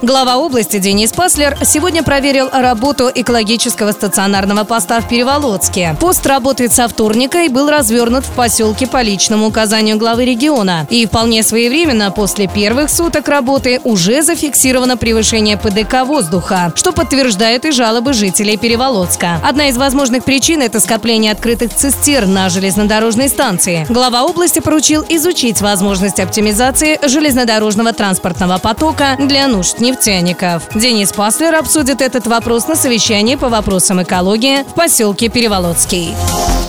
Глава области Денис Паслер сегодня проверил работу экологического стационарного поста в Переволодске. Пост работает со вторника и был развернут в поселке по личному указанию главы региона. И вполне своевременно после первых суток работы уже зафиксировано превышение ПДК воздуха, что подтверждают и жалобы жителей Переволодска. Одна из возможных причин – это скопление открытых цистерн на железнодорожной станции. Глава области поручил изучить возможность оптимизации железнодорожного транспортного потока для нужд нефтяников. Денис Паслер обсудит этот вопрос на совещании по вопросам экологии в поселке Переволодский.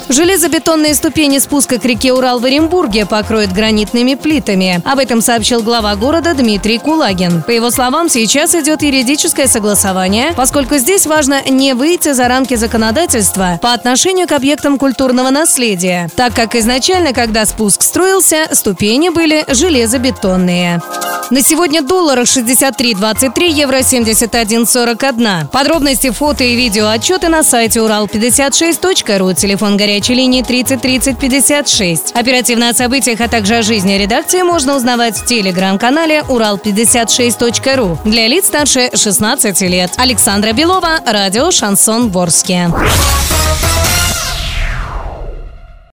Железобетонные ступени спуска к реке Урал в Оренбурге покроют гранитными плитами. Об этом сообщил глава города Дмитрий Кулагин. По его словам, сейчас идет юридическое согласование, поскольку здесь важно не выйти за рамки законодательства по отношению к объектам культурного наследия, так как изначально, когда спуск строился, ступени были железобетонные. На сегодня доллар 63.23, евро 71.41. Подробности, фото и видео отчеты на сайте урал56.ру, телефон горячей линии 30 30 56. Оперативно о событиях, а также о жизни редакции можно узнавать в телеграм-канале урал56.ру для лиц старше 16 лет. Александра Белова, радио «Шансон Ворске».